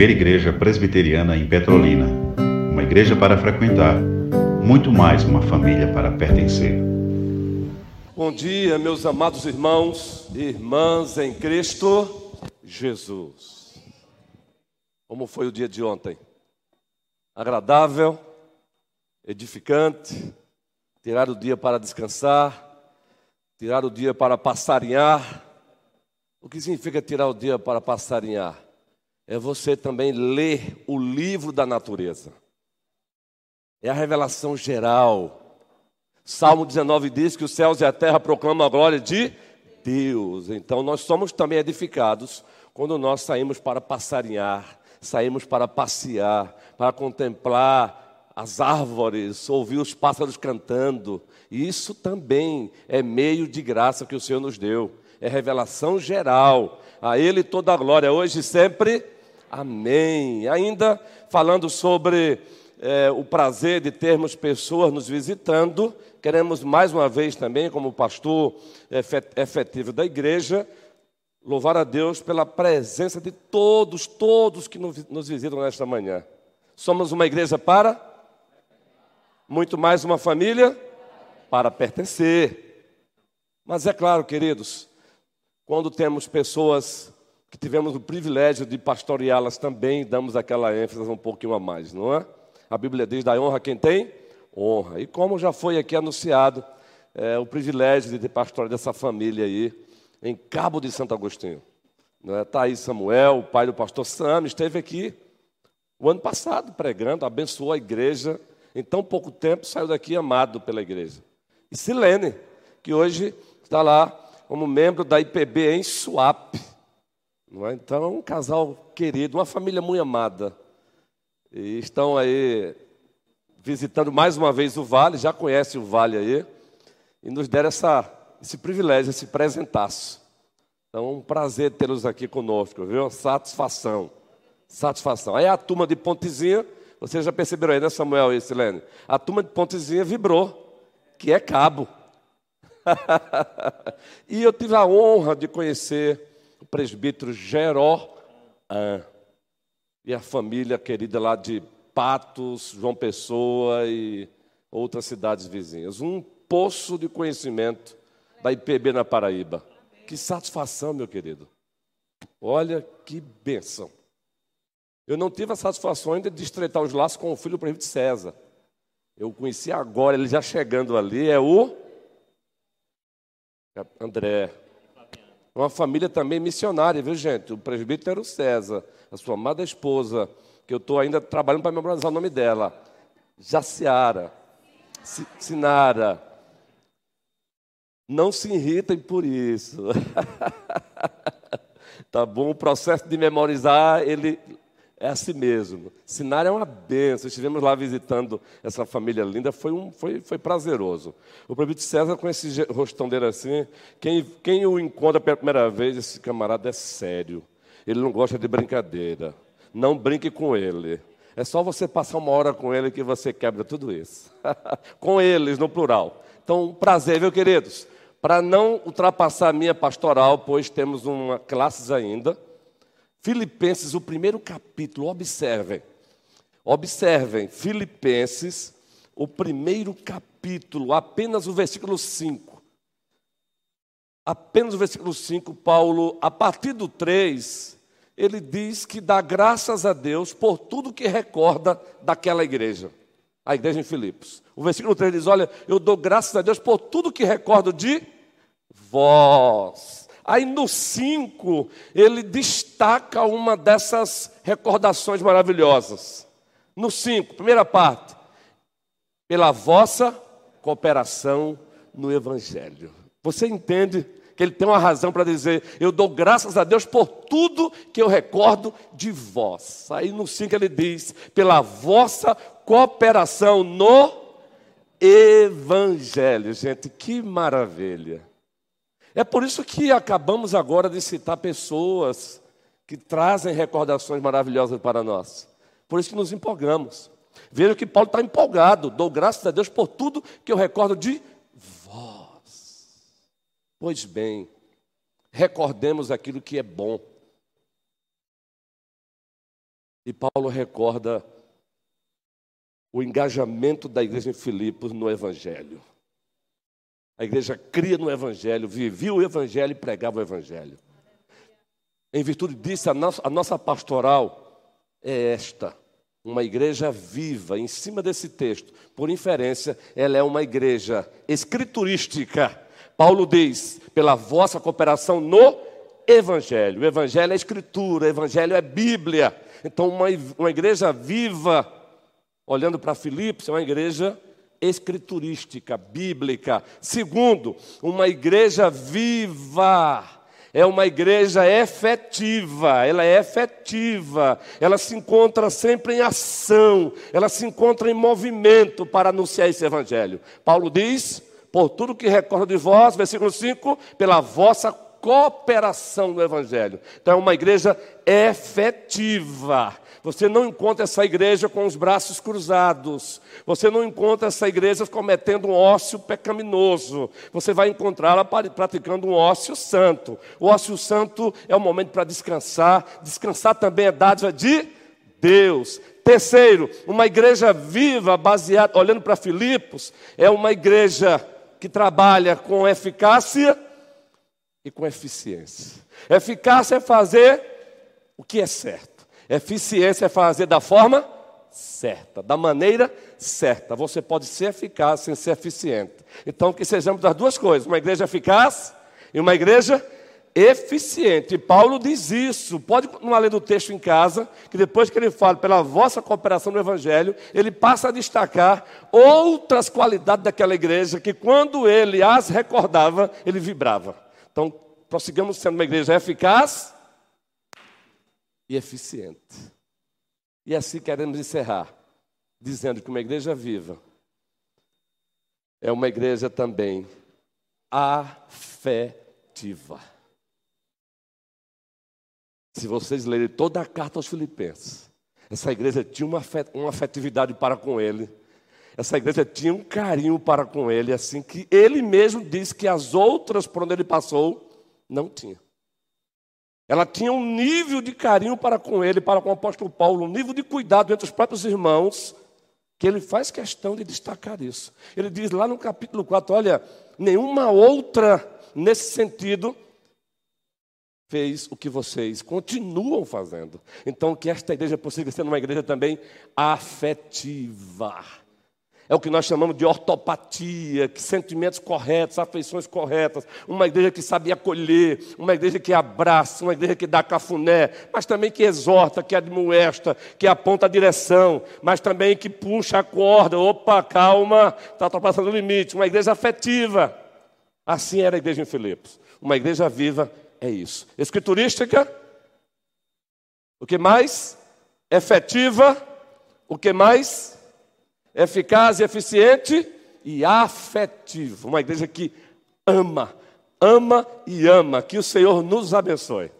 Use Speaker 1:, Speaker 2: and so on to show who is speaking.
Speaker 1: primeira igreja presbiteriana em Petrolina. Uma igreja para frequentar, muito mais uma família para pertencer.
Speaker 2: Bom dia, meus amados irmãos e irmãs em Cristo Jesus. Como foi o dia de ontem? Agradável, edificante, tirar o dia para descansar, tirar o dia para passarinhar. O que significa tirar o dia para passarinhar? É você também ler o livro da natureza. É a revelação geral. Salmo 19 diz que os céus e a terra proclamam a glória de Deus. Então nós somos também edificados quando nós saímos para passarinhar, saímos para passear, para contemplar as árvores, ouvir os pássaros cantando. Isso também é meio de graça que o Senhor nos deu. É revelação geral. A Ele toda a glória, hoje e sempre. Amém. Ainda falando sobre é, o prazer de termos pessoas nos visitando, queremos mais uma vez também, como pastor efetivo da igreja, louvar a Deus pela presença de todos, todos que nos visitam nesta manhã. Somos uma igreja para muito mais uma família para pertencer. Mas é claro, queridos, quando temos pessoas que tivemos o privilégio de pastoreá-las também, damos aquela ênfase um pouquinho a mais, não é? A Bíblia diz: da honra quem tem? Honra. E como já foi aqui anunciado, é, o privilégio de ter pastoreado essa família aí, em Cabo de Santo Agostinho. Está é? aí Samuel, o pai do pastor Sam, esteve aqui o ano passado pregando, abençoou a igreja. Em tão pouco tempo saiu daqui amado pela igreja. E Silene, que hoje está lá como membro da IPB em Suape. É? Então, um casal querido, uma família muito amada. E estão aí visitando mais uma vez o Vale, já conhece o Vale aí, e nos deram essa, esse privilégio, esse presentaço. Então, um prazer tê-los aqui conosco, viu? Satisfação. Satisfação. Aí a turma de Pontezinha, vocês já perceberam aí, né, Samuel e Silene? A turma de Pontezinha vibrou, que é cabo. e eu tive a honra de conhecer presbítero Geró e a família querida lá de Patos, João Pessoa e outras cidades vizinhas. Um poço de conhecimento da IPB na Paraíba. Que satisfação, meu querido. Olha que bênção. Eu não tive a satisfação ainda de estreitar os laços com o filho do prefeito César. Eu conheci agora, ele já chegando ali, é o André. Uma família também missionária, viu, gente? O presbítero César, a sua amada esposa, que eu estou ainda trabalhando para memorizar o nome dela, Jaciara, Sinara. Não se irritem por isso. tá bom? O processo de memorizar, ele é assim mesmo. Sinara é uma benção. Estivemos lá visitando essa família linda, foi, um, foi, foi prazeroso. O prefeito César, com esse rostão dele assim, quem, quem o encontra pela primeira vez, esse camarada é sério. Ele não gosta de brincadeira. Não brinque com ele. É só você passar uma hora com ele que você quebra tudo isso. com eles, no plural. Então, prazer, viu, queridos? Para não ultrapassar a minha pastoral, pois temos uma classes ainda Filipenses, o primeiro capítulo, observem. Observem, Filipenses, o primeiro capítulo, apenas o versículo 5. Apenas o versículo 5, Paulo, a partir do 3, ele diz que dá graças a Deus por tudo que recorda daquela igreja, a igreja em Filipos. O versículo 3 diz: Olha, eu dou graças a Deus por tudo que recordo de vós. Aí no 5, ele destaca uma dessas recordações maravilhosas. No 5, primeira parte, pela vossa cooperação no Evangelho. Você entende que ele tem uma razão para dizer: Eu dou graças a Deus por tudo que eu recordo de vós. Aí no 5 ele diz: Pela vossa cooperação no Evangelho. Gente, que maravilha. É por isso que acabamos agora de citar pessoas que trazem recordações maravilhosas para nós. Por isso que nos empolgamos. Veja que Paulo está empolgado. Dou graças a Deus por tudo que eu recordo de vós. Pois bem, recordemos aquilo que é bom. E Paulo recorda o engajamento da igreja em Filipos no Evangelho. A igreja cria no Evangelho, vivia o Evangelho e pregava o Evangelho. Em virtude disso, a nossa, a nossa pastoral é esta: uma igreja viva, em cima desse texto. Por inferência, ela é uma igreja escriturística. Paulo diz: pela vossa cooperação no Evangelho. O Evangelho é escritura, o Evangelho é Bíblia. Então, uma, uma igreja viva, olhando para Filipos, é uma igreja escriturística, bíblica. Segundo, uma igreja viva é uma igreja efetiva, ela é efetiva, ela se encontra sempre em ação, ela se encontra em movimento para anunciar esse evangelho. Paulo diz: por tudo que recordo de vós, versículo 5, pela vossa cooperação no evangelho. Então é uma igreja efetiva. Você não encontra essa igreja com os braços cruzados. Você não encontra essa igreja cometendo um ócio pecaminoso. Você vai encontrá-la praticando um ócio santo. O ócio santo é o momento para descansar. Descansar também é dádiva de Deus. Terceiro, uma igreja viva, baseada, olhando para Filipos, é uma igreja que trabalha com eficácia e com eficiência. Eficácia é fazer o que é certo. Eficiência é fazer da forma certa, da maneira certa. Você pode ser eficaz sem ser eficiente. Então, que sejamos das duas coisas: uma igreja eficaz e uma igreja eficiente. E Paulo diz isso. Pode não ler do texto em casa, que depois que ele fala pela vossa cooperação no Evangelho, ele passa a destacar outras qualidades daquela igreja que, quando ele as recordava, ele vibrava. Então, prossigamos sendo uma igreja eficaz e eficiente. E assim queremos encerrar, dizendo que uma igreja viva é uma igreja também afetiva. Se vocês lerem toda a carta aos Filipenses, essa igreja tinha uma, afetividade para com ele. Essa igreja tinha um carinho para com ele, assim que ele mesmo disse que as outras por onde ele passou não tinha. Ela tinha um nível de carinho para com ele, para com o apóstolo Paulo, um nível de cuidado entre os próprios irmãos, que ele faz questão de destacar isso. Ele diz lá no capítulo 4: olha, nenhuma outra nesse sentido fez o que vocês continuam fazendo. Então, que esta igreja possa ser uma igreja também afetiva. É o que nós chamamos de ortopatia, que sentimentos corretos, afeições corretas. Uma igreja que sabe acolher, uma igreja que abraça, uma igreja que dá cafuné, mas também que exorta, que admoesta, que aponta a direção, mas também que puxa a corda. Opa, calma, está ultrapassando o limite. Uma igreja afetiva. Assim era a igreja em Filipos. Uma igreja viva é isso. Escriturística. O que mais? Efetiva. O que mais? Eficaz e eficiente e afetivo. Uma igreja que ama, ama e ama. Que o Senhor nos abençoe.